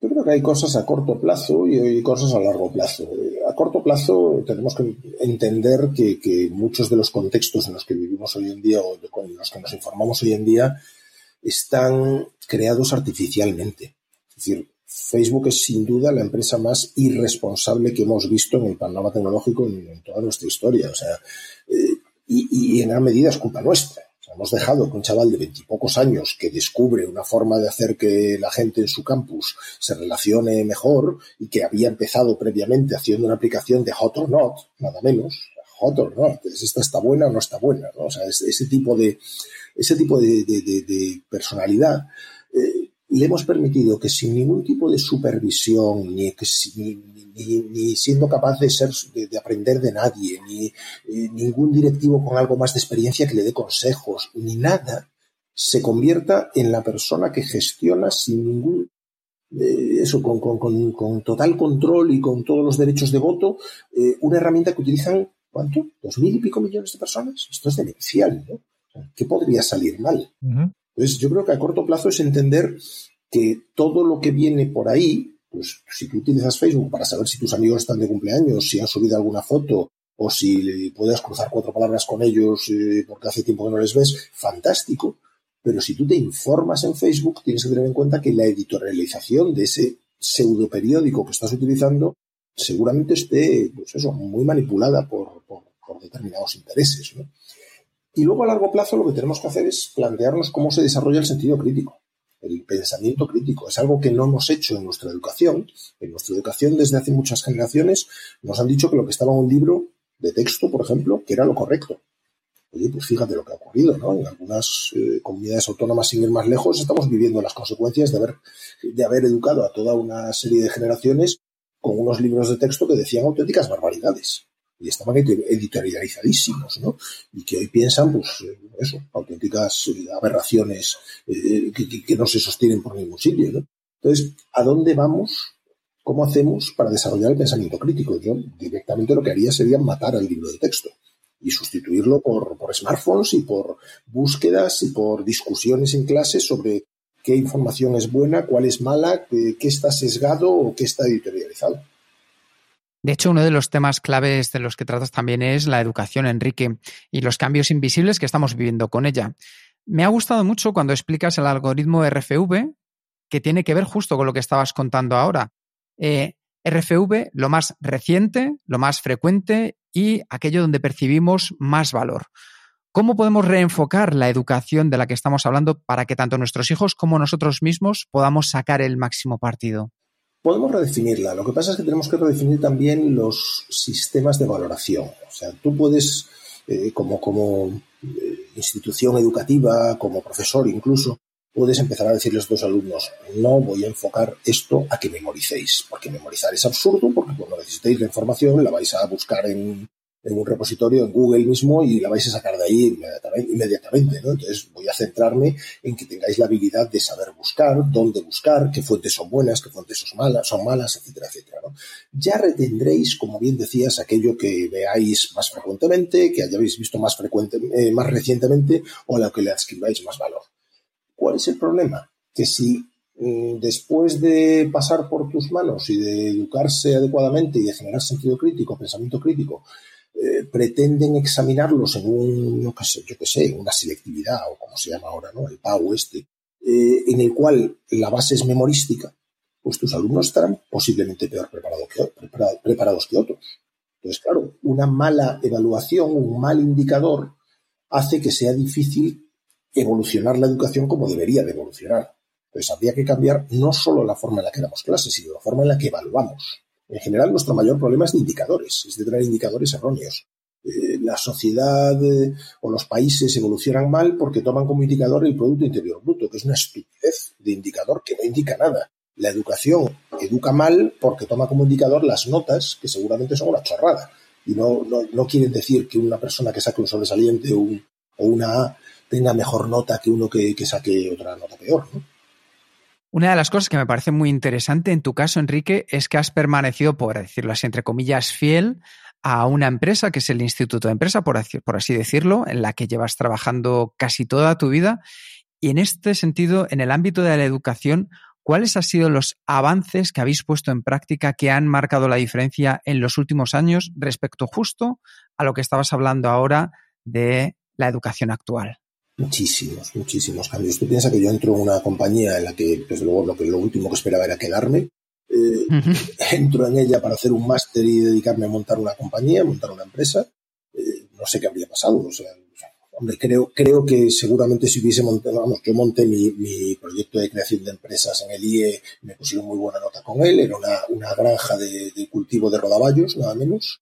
Yo creo que hay cosas a corto plazo y hay cosas a largo plazo. A corto plazo tenemos que entender que, muchos de los contextos en los que vivimos hoy en día o en los que nos informamos hoy en día están creados artificialmente. Es decir, Facebook es sin duda la empresa más irresponsable que hemos visto en el panorama tecnológico en, toda nuestra historia. O sea, eh, y, en gran medida es culpa nuestra. hemos dejado que un chaval de veintipocos años que descubre una forma de hacer que la gente en su campus se relacione mejor y que había empezado previamente haciendo una aplicación de Hot or Not, nada menos, Hot or Not, esta está buena o no está buena, ¿no? O sea, ese tipo de, ese tipo de, personalidad. Eh, le hemos permitido que sin ningún tipo de supervisión, ni, que, ni, siendo capaz de, ser, de, aprender de nadie, ni eh, ningún directivo con algo más de experiencia que le dé consejos, ni nada, se convierta en la persona que gestiona sin ningún eh, eso, con, con, total control y con todos los derechos de voto, eh, una herramienta que utilizan, ¿cuánto? ¿Dos mil y pico millones de personas? Esto es demencial, ¿no? ¿Qué podría salir mal? Entonces, yo creo que a corto plazo es entender que todo lo que viene por ahí, pues si tú utilizas Facebook para saber si tus amigos están de cumpleaños, si han subido alguna foto o si puedes cruzar cuatro palabras con ellos eh, porque hace tiempo que no les ves, fantástico. Pero si tú te informas en Facebook, tienes que tener en cuenta que la editorialización de ese pseudo periódico que estás utilizando seguramente esté, pues eso, muy manipulada por, por, por determinados intereses. ¿no? Y luego a largo plazo lo que tenemos que hacer es plantearnos cómo se desarrolla el sentido crítico, el pensamiento crítico. Es algo que no hemos hecho en nuestra educación. En nuestra educación desde hace muchas generaciones nos han dicho que lo que estaba en un libro de texto, por ejemplo, que era lo correcto. Oye, pues fíjate lo que ha ocurrido, ¿no? En algunas eh, comunidades autónomas, sin ir más lejos, estamos viviendo las consecuencias de haber, de haber educado a toda una serie de generaciones con unos libros de texto que decían auténticas barbaridades y estaban editorializadísimos, ¿no? Y que hoy piensan, pues, eh, eso, auténticas eh, aberraciones eh, que, no se sostienen por ningún sitio, ¿no? Entonces, ¿a dónde vamos? ¿Cómo hacemos para desarrollar el pensamiento crítico? Yo directamente lo que haría sería matar al libro de texto y sustituirlo por, por smartphones y por búsquedas y por discusiones en clase sobre qué información es buena, cuál es mala, qué está sesgado o qué está editorializado. De hecho, uno de los temas claves de los que tratas también es la educación, Enrique, y los cambios invisibles que estamos viviendo con ella. Me ha gustado mucho cuando explicas el algoritmo RFV, que tiene que ver justo con lo que estabas contando ahora. Eh, RFV, lo más reciente, lo más frecuente y aquello donde percibimos más valor. ¿Cómo podemos reenfocar la educación de la que estamos hablando para que tanto nuestros hijos como nosotros mismos podamos sacar el máximo partido? Podemos redefinirla. Lo que pasa es que tenemos que redefinir también los sistemas de valoración. O sea, tú puedes, eh, como, eh, institución educativa, como profesor incluso, puedes empezar a decirles a tus alumnos, no voy a enfocar esto a que memoricéis, porque memorizar es absurdo, porque cuando necesitéis la información la vais a buscar en, en un repositorio en Google mismo y la vais a sacar de ahí inmediatamente, ¿no? Entonces voy a centrarme en que tengáis la habilidad de saber buscar, dónde buscar, qué fuentes son buenas, qué fuentes son malas, son malas, etcétera, etcétera. Ya retendréis, como bien decías, aquello que veáis más frecuentemente, que hayáis visto más frecuente, eh, más recientemente o a lo que le adscribáis más valor. ¿Cuál es el problema? Que si mm, después de pasar por tus manos y de educarse adecuadamente y de generar sentido crítico, pensamiento crítico, eh, pretenden examinarlos en un, sé, yo qué sé, una selectividad o como se llama ahora, ¿no? El PAU este, eh, en el cual la base es memorística, pues tus alumnos estarán posiblemente peor preparados que, preparados que otros. Entonces, claro, una mala evaluación, un mal indicador, hace que sea difícil evolucionar la educación como debería de evolucionar. Entonces, habría que cambiar no solo la forma en la que damos clases, sino la forma en la que evaluamos. En general, nuestro mayor problema es de indicadores, es de tener indicadores erróneos. Eh, la sociedad eh, o los países evolucionan mal porque toman como indicador el Producto Interior Bruto, que es una estupidez de indicador que no indica nada. La educación educa mal porque toma como indicador las notas, que seguramente son una chorrada. Y no, no, quieren decir que una persona que saque un sobresaliente o, o una A tenga mejor nota que uno que, que saque otra nota peor. ¿no? Una de las cosas que me parece muy interesante en tu caso, Enrique, es que has permanecido, por decirlo así, entre comillas, fiel a una empresa que es el Instituto de Empresa, por, así decirlo, en la que llevas trabajando casi toda tu vida. Y en este sentido, en el ámbito de la educación, ¿cuáles han sido los avances que habéis puesto en práctica que han marcado la diferencia en los últimos años respecto justo a lo que estabas hablando ahora de la educación actual? Muchísimos, muchísimos cambios. Tú piensas que yo entro en una compañía en la que, desde luego, lo, que, lo último que esperaba era quedarme. Eh, entro en ella para hacer un máster y dedicarme a montar una compañía, montar una empresa. Eh, no sé qué habría pasado. O sea, hombre, creo, creo que seguramente si hubiese montado, vamos, yo monté mi, mi, proyecto de creación de empresas en el IE, me pusieron muy buena nota con él, era una, una granja de, de, cultivo de rodaballos, nada menos.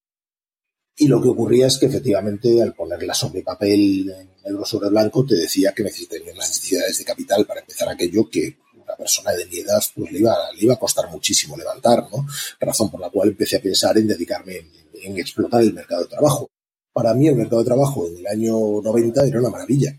Y lo que ocurría es que efectivamente al ponerla sobre papel negro sobre blanco te decía que necesitaría unas necesidades de capital para empezar aquello que una persona de mi edad pues le iba, le iba a costar muchísimo levantar, ¿no? Razón por la cual empecé a pensar en dedicarme en, en explotar el mercado de trabajo. Para mí el mercado de trabajo en el año 90 era una maravilla.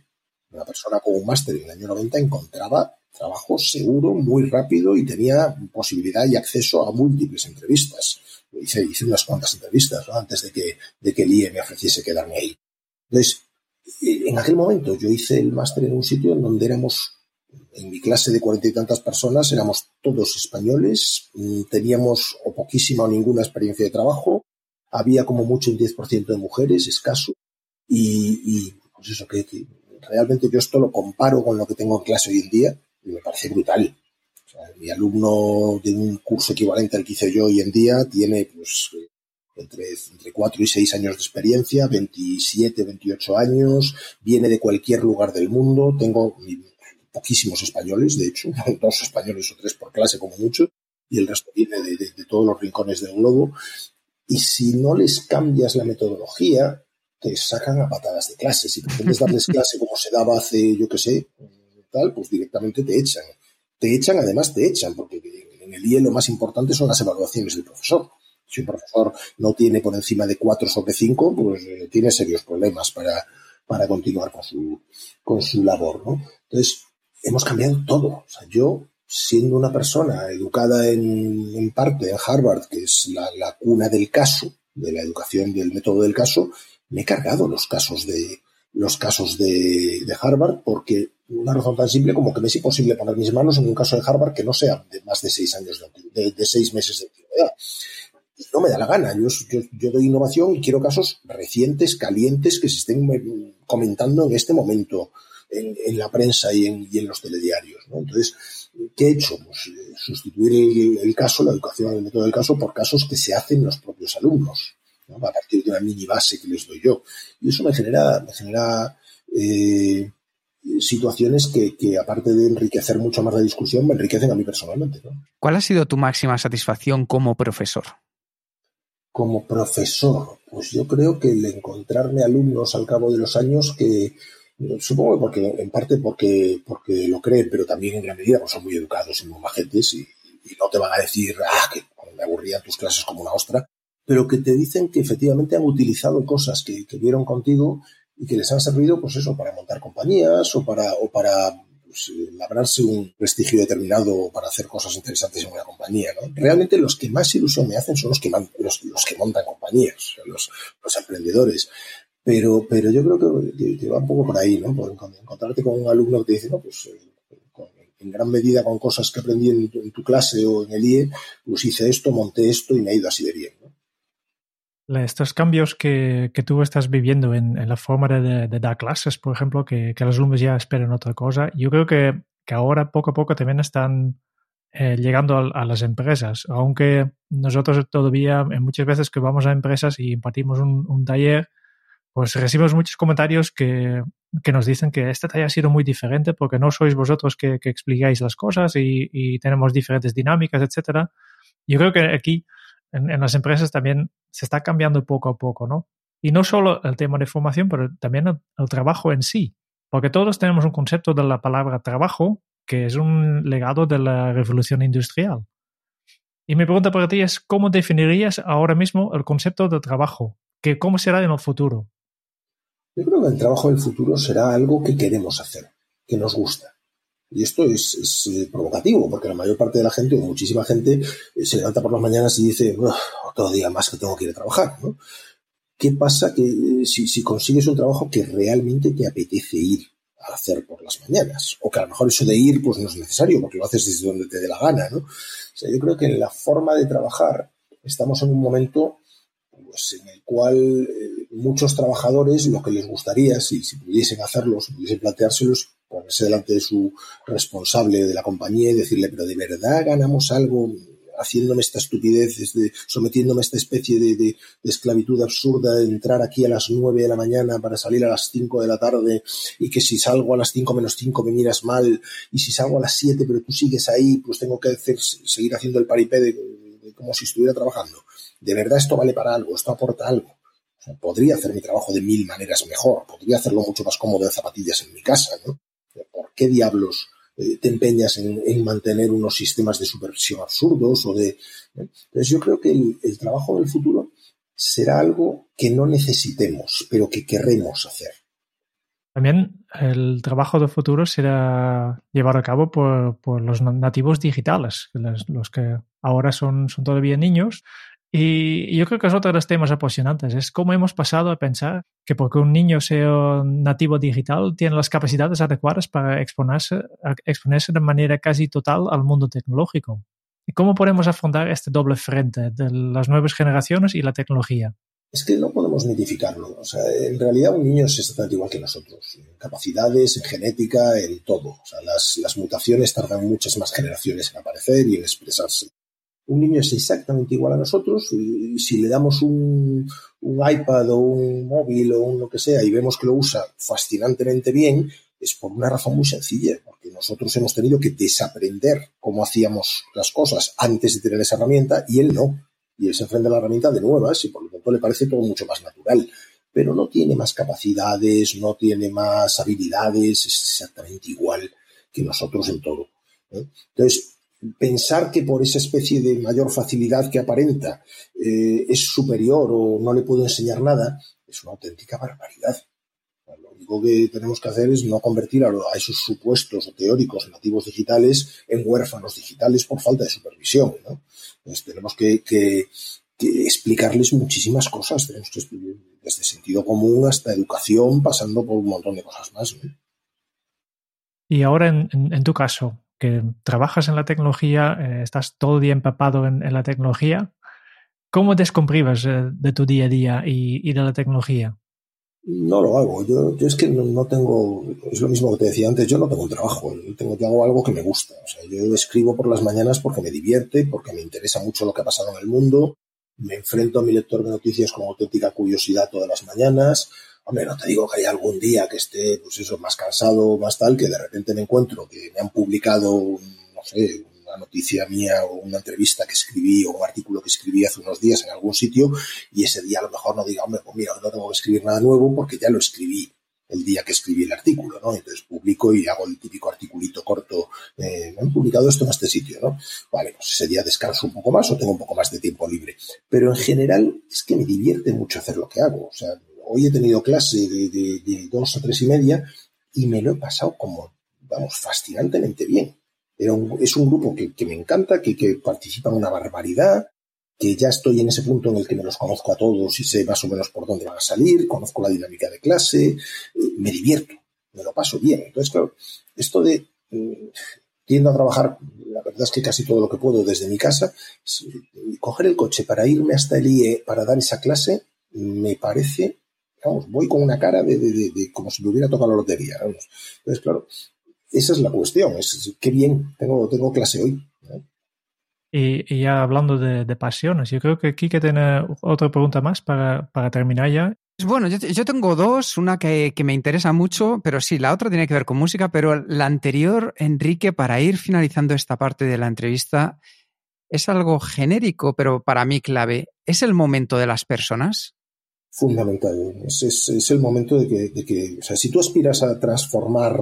Una persona con un máster en el año 90 encontraba trabajo seguro, muy rápido y tenía posibilidad y acceso a múltiples entrevistas hice, unas cuantas entrevistas ¿no? antes de que, de que el IE me ofreciese quedarme ahí. Entonces, en aquel momento yo hice el máster en un sitio en donde éramos, en mi clase de cuarenta y tantas personas, éramos todos españoles, mm, teníamos o poquísima o ninguna experiencia de trabajo, había como mucho un 10% de mujeres, escaso, y, y pues eso, que, que, realmente yo esto lo comparo con lo que tengo en clase hoy en día y me parece brutal mi alumno de un curso equivalente al que hice yo hoy en día tiene pues entre, entre 4 y 6 años de experiencia, 27, 28 años, viene de cualquier lugar del mundo, tengo poquísimos españoles, de hecho, dos españoles o tres por clase como mucho, y el resto viene de, de, de todos los rincones del globo. Y si no les cambias la metodología, te sacan a patadas de clase. Si pretendes darles clase como se daba hace, yo qué sé, tal, pues directamente te echan te echan, además te echan, porque en el IE lo más importante son las evaluaciones del profesor. Si un profesor no tiene por encima de 4 sobre 5, pues eh, tiene serios problemas para, para continuar con su, con su labor, ¿no? Entonces, hemos cambiado todo. Yo, siendo una persona educada en, en parte en Harvard, que es la, la, cuna del caso, de la educación del método del caso, me he cargado los casos de, los casos de, Harvard porque una razón tan simple como que me es imposible poner mis manos en un caso de Harvard que no sea de más de seis años de, de, de seis meses de antigüedad. Y no me da la gana. Yo, yo, yo, doy innovación y quiero casos recientes, calientes, que se estén comentando en este momento en, en la prensa y en, y en los telediarios. ¿no? Entonces, ¿qué he hecho? Pues eh, sustituir el, el, caso, la educación, el método del caso, por casos que se hacen los propios alumnos, ¿no? a partir de una mini base que les doy yo. Y eso me genera, me genera eh, situaciones que, que, aparte de enriquecer mucho más la discusión, me enriquecen a mí personalmente. ¿no? ¿Cuál ha sido tu máxima satisfacción como profesor? Como profesor, pues yo creo que el encontrarme alumnos al cabo de los años que, supongo que porque, en parte porque, porque lo creen, pero también en gran medida pues son muy educados y muy majetes y, y no te van a decir, ah, que me aburrían tus clases como una ostra, pero que te dicen que efectivamente han utilizado cosas que, que vieron contigo y que les han servido, pues eso, para montar compañías o para, o para pues, labrarse un prestigio determinado o para hacer cosas interesantes en una compañía. ¿no? Realmente los que más ilusión me hacen son los que, man, los, los, que montan compañías, los, los emprendedores. Pero, pero yo creo que, que, que, va un poco por ahí, ¿no? Por encontrarte con un alumno que te dice, no, pues con, en gran medida con cosas que aprendí en en tu, clase o en el IE, pues hice esto, monté esto y me ha ido así de bien. Estos cambios que, que, tú estás viviendo en, la forma de, dar clases, por ejemplo, que, que, los alumnos ya esperan otra cosa, yo creo que, que ahora poco a poco también están eh, llegando a, las empresas, aunque nosotros todavía muchas veces que vamos a empresas y impartimos un, un taller, pues recibimos muchos comentarios que, que, nos dicen que este taller ha sido muy diferente porque no sois vosotros que, explicáis las cosas y, tenemos diferentes dinámicas, etcétera. Yo creo que aquí en, las empresas también se está cambiando poco a poco, ¿no? Y no solo el tema de formación, pero también el, trabajo en sí, porque todos tenemos un concepto de la palabra trabajo que es un legado de la revolución industrial. Y mi pregunta para ti es, ¿cómo definirías ahora mismo el concepto de trabajo? ¿Que, ¿Cómo será en el futuro? Yo creo que el trabajo del futuro será algo que queremos hacer, que nos gusta. Y esto es, eh, provocativo, porque la mayor parte de la gente, o muchísima gente, eh, se levanta por las mañanas y dice, otro día más que tengo que ir a trabajar. ¿no? ¿Qué pasa que eh, si, si, consigues un trabajo que realmente te apetece ir a hacer por las mañanas? O que a lo mejor eso de ir pues no es necesario, porque lo haces desde donde te dé la gana. ¿no? O sea, yo creo que en la forma de trabajar estamos en un momento pues, en el cual muchos trabajadores lo que les gustaría, si, si pudiesen hacerlo, si pudiesen planteárselos, ponerse delante de su responsable de la compañía y decirle, pero de verdad ganamos algo haciéndome esta estupidez, sometiéndome a esta especie de, esclavitud absurda de entrar aquí a las nueve de la mañana para salir a las cinco de la tarde y que si salgo a las cinco menos cinco me miras mal y si salgo a las siete pero tú sigues ahí, pues tengo que hacer, seguir haciendo el paripé de, como si estuviera trabajando. De verdad esto vale para algo, esto aporta algo. podría hacer mi trabajo de mil maneras mejor, podría hacerlo mucho más cómodo de zapatillas en mi casa, ¿no? ¿Por qué diablos eh, te empeñas en, mantener unos sistemas de supervisión absurdos o de... ¿eh? Entonces yo creo que el, trabajo del futuro será algo que no necesitemos, pero que querremos hacer. También el trabajo del futuro será llevado a cabo por, los nativos digitales, los, que ahora son, son todavía niños, y yo creo que es otro de los temas apasionantes, es cómo hemos pasado a pensar que porque un niño sea nativo digital tiene las capacidades adecuadas para exponerse, exponerse de manera casi total al mundo tecnológico. ¿Y cómo podemos afrontar este doble frente de las nuevas generaciones y la tecnología? Es que no podemos mitificarlo. O sea, en realidad un niño es exactamente igual que nosotros. En capacidades, en genética, en todo. O sea, las, las mutaciones tardan muchas más generaciones en aparecer y en expresarse un niño es exactamente igual a nosotros y, si le damos un, iPad o un móvil o un lo que sea y vemos que lo usa fascinantemente bien, es por una razón muy sencilla, porque nosotros hemos tenido que desaprender cómo hacíamos las cosas antes de tener esa herramienta y él no. Y él se enfrenta a la herramienta de nuevas y por lo tanto le parece todo mucho más natural. Pero no tiene más capacidades, no tiene más habilidades, es exactamente igual que nosotros en todo. Entonces, pensar que por esa especie de mayor facilidad que aparenta eh, es superior o no le puedo enseñar nada, es una auténtica barbaridad. Lo único que tenemos que hacer es no convertir a, esos supuestos o teóricos nativos digitales en huérfanos digitales por falta de supervisión. Entonces tenemos que, explicarles muchísimas cosas, tenemos que desde sentido común hasta educación, pasando por un montón de cosas más. Y ahora, en tu caso, trabajas en la tecnología, eh, estás todo el día empapado en, la tecnología. ¿Cómo descomprimes eh, de tu día a día y, de la tecnología? No lo hago. Yo, es que no, tengo. Es lo mismo que te decía antes. Yo no tengo un trabajo. Yo, tengo, hago algo que me gusta. Yo escribo por las mañanas porque me divierte, porque me interesa mucho lo que ha pasado en el mundo. Me enfrento a mi lector de noticias con auténtica curiosidad todas las mañanas. Hombre, no te digo que haya algún día que esté, pues eso, más cansado, más tal, que de repente me encuentro que me han publicado, no sé, una noticia mía o una entrevista que escribí o un artículo que escribí hace unos días en algún sitio y ese día a lo mejor no diga, hombre, pues mira, no tengo que escribir nada nuevo porque ya lo escribí el día que escribí el artículo, ¿no? Entonces publico y hago el típico articulito corto, eh, me han publicado esto en este sitio, ¿no? Vale, pues ese día descanso un poco más o tengo un poco más de tiempo libre. Pero en general es que me divierte mucho hacer lo que hago, o sea, hoy he tenido clase de, dos o tres y media y me lo he pasado como, vamos, fascinantemente bien. es un grupo que, me encanta, que, que participa en una barbaridad, que ya estoy en ese punto en el que me los conozco a todos y sé más o menos por dónde van a salir, conozco la dinámica de clase, eh, me divierto, me lo paso bien. Entonces, claro, esto de mm, tiendo a trabajar, la verdad es que casi todo lo que puedo desde mi casa, coger el coche para irme hasta el IE para dar esa clase, me parece voy con una cara de, como si me hubiera tocado la lotería, Entonces, claro, esa es la cuestión, es qué bien, tengo, tengo clase hoy. Y, ya hablando de, pasiones, yo creo que Kike tiene otra pregunta más para, terminar ya. Bueno, yo, tengo dos, una que, que, me interesa mucho, pero sí, la otra tiene que ver con música, pero la anterior, Enrique, para ir finalizando esta parte de la entrevista, es algo genérico, pero para mí clave. ¿Es el momento de las personas? Fundamental. Es, es, el momento de que, de que, o sea, si tú aspiras a transformar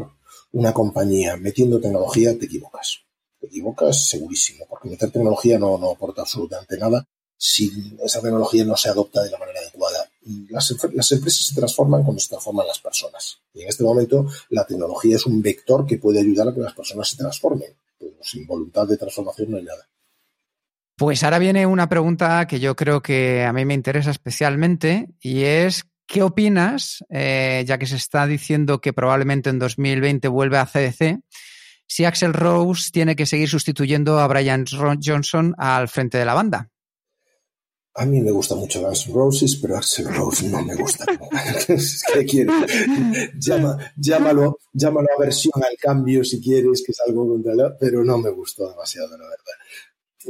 una compañía metiendo tecnología, te equivocas. Te equivocas segurísimo, porque meter tecnología no, aporta absolutamente nada si esa tecnología no se adopta de la manera adecuada. Las, las, empresas se transforman cuando se transforman las personas. Y en este momento la tecnología es un vector que puede ayudar a que las personas se transformen. Pero sin voluntad de transformación no hay nada. Pues ahora viene una pregunta que yo creo que a mí me interesa especialmente y es, ¿qué opinas, eh, ya que se está diciendo que probablemente en 2020 vuelve a CDC, si Axel Rose tiene que seguir sustituyendo a Brian Johnson al frente de la banda? A mí me gusta mucho Guns Roses, pero Axel Rose no me gusta. ¿Qué quieres? Llama, llámalo, llámalo versión al cambio si quieres, que es algo contra la, pero no me gustó demasiado, la verdad.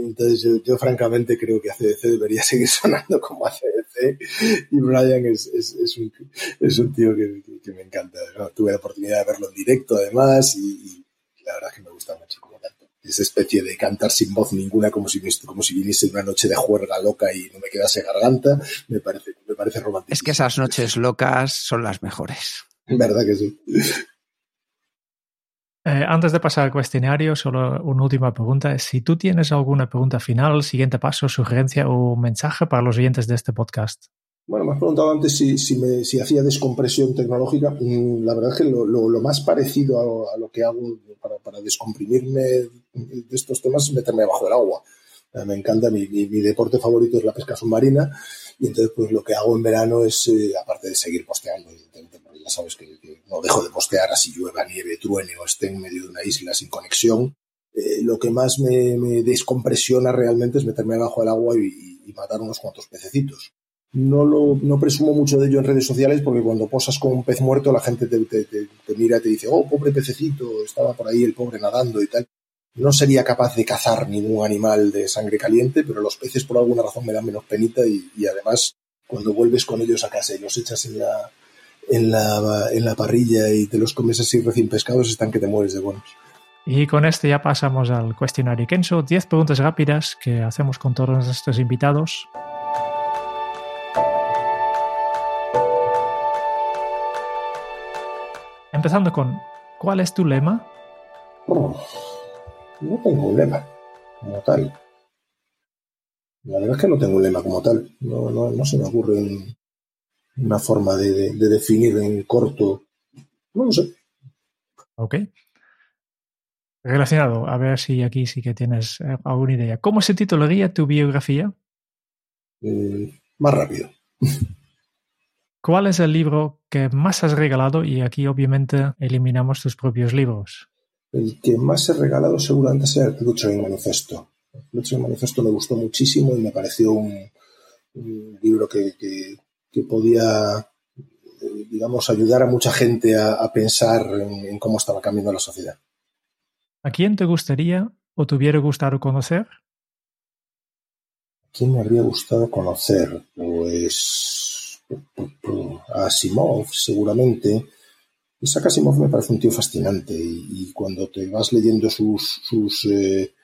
Entonces yo, francamente creo que ACDC debería seguir sonando como ACDC y Brian es, es, es, un, es un, tío que, que me encanta. Tuve la oportunidad de verlo en directo además y, y la verdad que me gusta mucho esa especie de cantar sin voz ninguna como si, como si viniese una noche de juerga loca y no me quedase garganta, me parece, me parece romántico. Es que esas noches locas son las mejores. ¿Verdad que sí? Eh, antes de pasar al cuestionario, solo una última pregunta. Si tú tienes alguna pregunta final, siguiente paso, sugerencia o mensaje para los oyentes de este podcast. Bueno, me has preguntado antes si, me, si hacía descompresión tecnológica. Mm, la verdad es que lo, más parecido a, lo que hago para, descomprimirme de estos temas es meterme bajo el agua. Eh, me encanta, mi, deporte favorito es la pesca submarina y entonces pues lo que hago en verano es, eh, aparte de seguir posteando, ya sabes que, no dejo de postear así llueva, nieve, truene o esté en medio de una isla sin conexión, eh, lo que más me, descompresiona realmente es meterme bajo el agua y, matar unos cuantos pececitos no, lo, no presumo mucho de ello en redes sociales porque cuando posas con un pez muerto la gente te, te, te, mira y te dice, oh, pobre pececito, estaba por ahí el pobre nadando y tal. No sería capaz de cazar ningún animal de sangre caliente, pero los peces por alguna razón me dan menos penita y, y además cuando vuelves con ellos a casa y los echas en la, en la, en la parrilla y te los comes así recién pescados, están que te mueres de buenos. Y con esto ya pasamos al cuestionario Kenso. 10 preguntas rápidas que hacemos con todos nuestros invitados. Empezando con, ¿cuál es tu lema? No tengo un lema como tal. La verdad es que no tengo un lema como tal. No, no, no se me ocurre una forma de, de, de, definir en corto. No lo sé. Ok. Relacionado, a ver si aquí sí que tienes eh, alguna idea. ¿Cómo se titularía tu biografía? Eh, más rápido. ¿Cuál es el libro que más has regalado? Y aquí obviamente eliminamos tus propios libros. El que más he regalado seguramente sea el Lucho Manifesto. El Lucho Manifesto me gustó muchísimo y me pareció un, un libro que, que, que, podía, eh, digamos, ayudar a mucha gente a, a pensar en, en, cómo estaba cambiando la sociedad. ¿A quién te gustaría o te hubiera gustado conocer? ¿A quién me habría gustado conocer? Pues a Asimov, seguramente. Isaac Asimov me parece un tío fascinante y, y cuando te vas leyendo sus, sus, eh,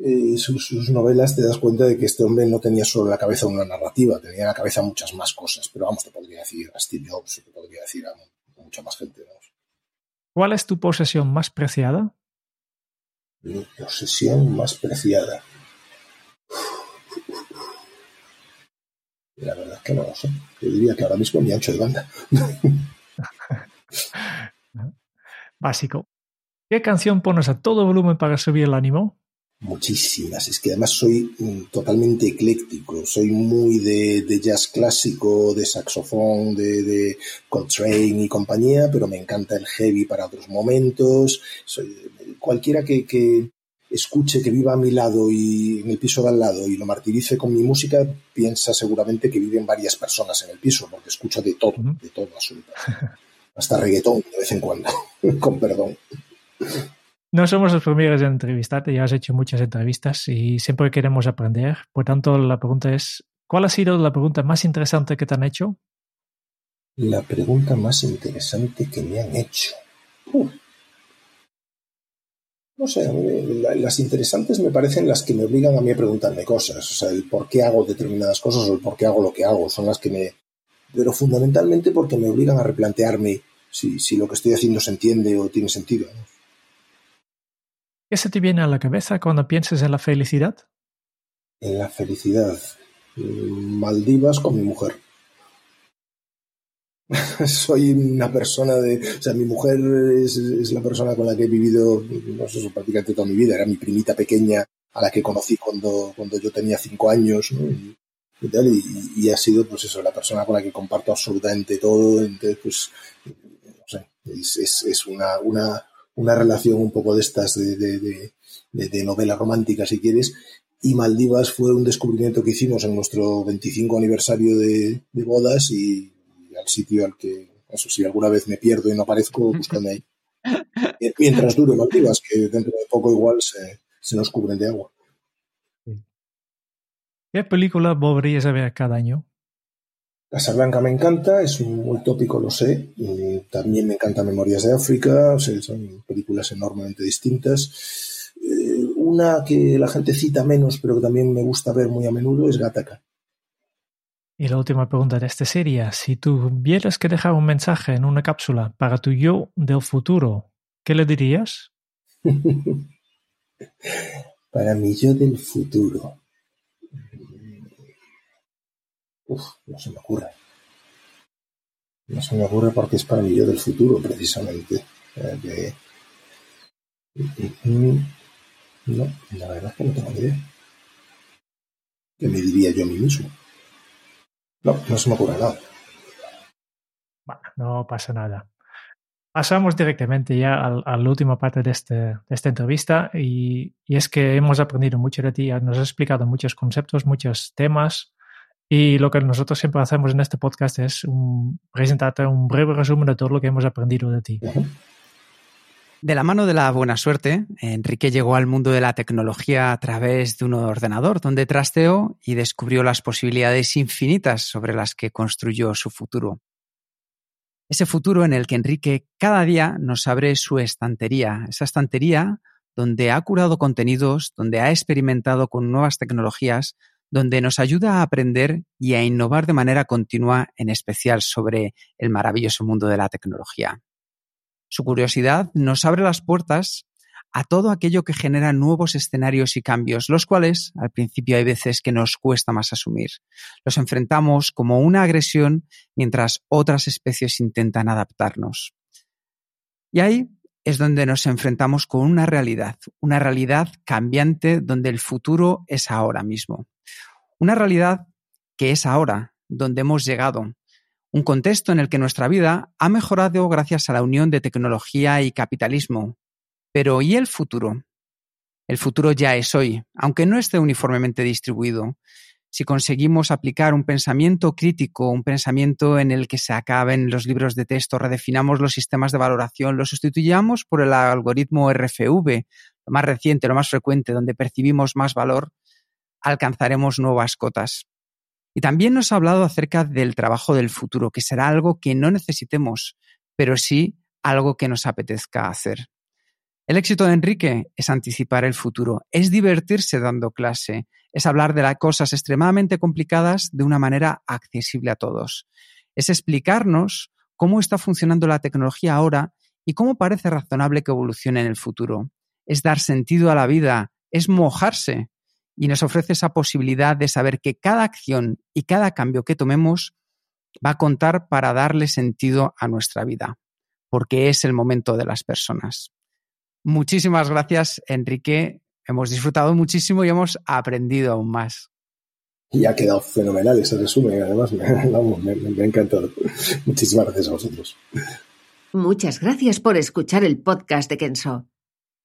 eh, sus, sus, novelas te das cuenta de que este hombre no tenía solo en la cabeza una narrativa, tenía en la cabeza muchas más cosas. Pero vamos, te podría decir a Steve Jobs, te podría decir a, a mucha más gente. ¿Cuál es tu posesión más preciada? Mi posesión más preciada. La verdad es que no lo sé. Yo diría que ahora mismo mi ancho de banda. Básico. ¿Qué canción pones a todo volumen para subir el ánimo? Muchísimas. Es que además soy mm, totalmente ecléctico. Soy muy de, de jazz clásico, de saxofón, de, de, Coltrane y compañía, pero me encanta el heavy para otros momentos. Soy, cualquiera que, que, escuche que viva a mi lado y en el piso de al lado y lo martirice con mi música, piensa seguramente que viven varias personas en el piso, porque escucho de todo, de todo absolutamente. Hasta reggaetón de vez en cuando, con perdón. No somos los primeros en entrevistarte, ya has hecho muchas entrevistas y siempre queremos aprender. Por tanto, la pregunta es, ¿cuál ha sido la pregunta más interesante que te han hecho? La pregunta más interesante que me han hecho. No sé, las interesantes me parecen las que me obligan a mí a preguntarme cosas, o sea, el por qué hago determinadas cosas o el por qué hago lo que hago, son las que me... Pero fundamentalmente porque me obligan a replantearme si, si lo que estoy haciendo se entiende o tiene sentido. ¿no? ¿Qué se te viene a la cabeza cuando piensas en la felicidad? En la felicidad. Maldivas con mi mujer. soy una persona de. O sea, mi mujer es, es, la persona con la que he vivido, no sé, prácticamente toda mi vida. Era mi primita pequeña a la que conocí cuando, cuando yo tenía cinco años, ¿no? y, y, tal, y, y, ha sido, pues eso, la persona con la que comparto absolutamente todo. Entonces, pues, no sé, es, es, es una, una, una relación un poco de estas de, de, de, de novela romántica, si quieres, y Maldivas fue un descubrimiento que hicimos en nuestro 25 aniversario de, bodas y, al sitio al que, eso si alguna vez me pierdo y no aparezco, buscadme ahí. Mientras dure Maldivas, que dentro de poco igual se, se nos cubren de agua. ¿Qué película volverías a ver cada año? Casablanca me encanta, es un muy tópico, lo sé. Y también me encanta Memorias de África, son películas enormemente distintas. Eh, una que la gente cita menos, pero que también me gusta ver muy a menudo, es Gattaca. Y la última pregunta de esta serie, si tuvieras que dejar un mensaje en una cápsula para tu yo del futuro, ¿qué le dirías? para mi yo del futuro. No se me ocurre. No se me ocurre porque es para mí yo del futuro, precisamente. Eh, no, la verdad es que no tengo ni idea. ¿Qué me diría yo a mí mismo? No, no se me ocurre nada. Bueno, no pasa nada. Pasamos directamente ya a, la última parte de, este, de esta entrevista y, y, es que hemos aprendido mucho de ti, nos has explicado muchos conceptos, muchos temas y lo que nosotros siempre hacemos en este podcast es un, presentarte un breve resumen de todo lo que hemos aprendido de ti. De la mano de la buena suerte, Enrique llegó al mundo de la tecnología a través de un ordenador donde trasteó y descubrió las posibilidades infinitas sobre las que construyó su futuro. Ese futuro en el que Enrique cada día nos abre su estantería, esa estantería donde ha curado contenidos, donde ha experimentado con nuevas tecnologías, donde nos ayuda a aprender y a innovar de manera continua, en especial sobre el maravilloso mundo de la tecnología. Su curiosidad nos abre las puertas a todo aquello que genera nuevos escenarios y cambios, los cuales al principio hay veces que nos cuesta más asumir. Los enfrentamos como una agresión mientras otras especies intentan adaptarnos. Y ahí es donde nos enfrentamos con una realidad, una realidad cambiante donde el futuro es ahora mismo. Una realidad que es ahora, donde hemos llegado. Un contexto en el que nuestra vida ha mejorado gracias a la unión de tecnología y capitalismo. Pero ¿y el futuro? El futuro ya es hoy, aunque no esté uniformemente distribuido. Si conseguimos aplicar un pensamiento crítico, un pensamiento en el que se acaben los libros de texto, redefinamos los sistemas de valoración, lo sustituyamos por el algoritmo RFV, lo más reciente, lo más frecuente, donde percibimos más valor, alcanzaremos nuevas cotas. Y también nos ha hablado acerca del trabajo del futuro, que será algo que no necesitemos, pero sí algo que nos apetezca hacer. El éxito de Enrique es anticipar el futuro, es divertirse dando clase, es hablar de las cosas extremadamente complicadas de una manera accesible a todos, es explicarnos cómo está funcionando la tecnología ahora y cómo parece razonable que evolucione en el futuro, es dar sentido a la vida, es mojarse y nos ofrece esa posibilidad de saber que cada acción y cada cambio que tomemos va a contar para darle sentido a nuestra vida, porque es el momento de las personas. Muchísimas gracias, Enrique. Hemos disfrutado muchísimo y hemos aprendido aún más. Y ha quedado fenomenal ese resumen, además me, me, ha encantado. Muchísimas gracias a vosotros. Muchas gracias por escuchar el podcast de Kenso.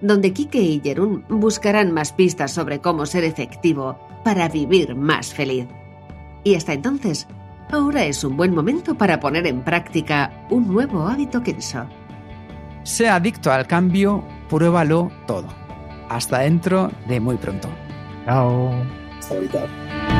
donde Kike y Jerún buscarán más pistas sobre cómo ser efectivo para vivir más feliz. Y hasta entonces, ahora es un buen momento para poner en práctica un nuevo hábito Kenso. Sea adicto al cambio, pruébalo todo. Hasta dentro de muy pronto. Chao. Hasta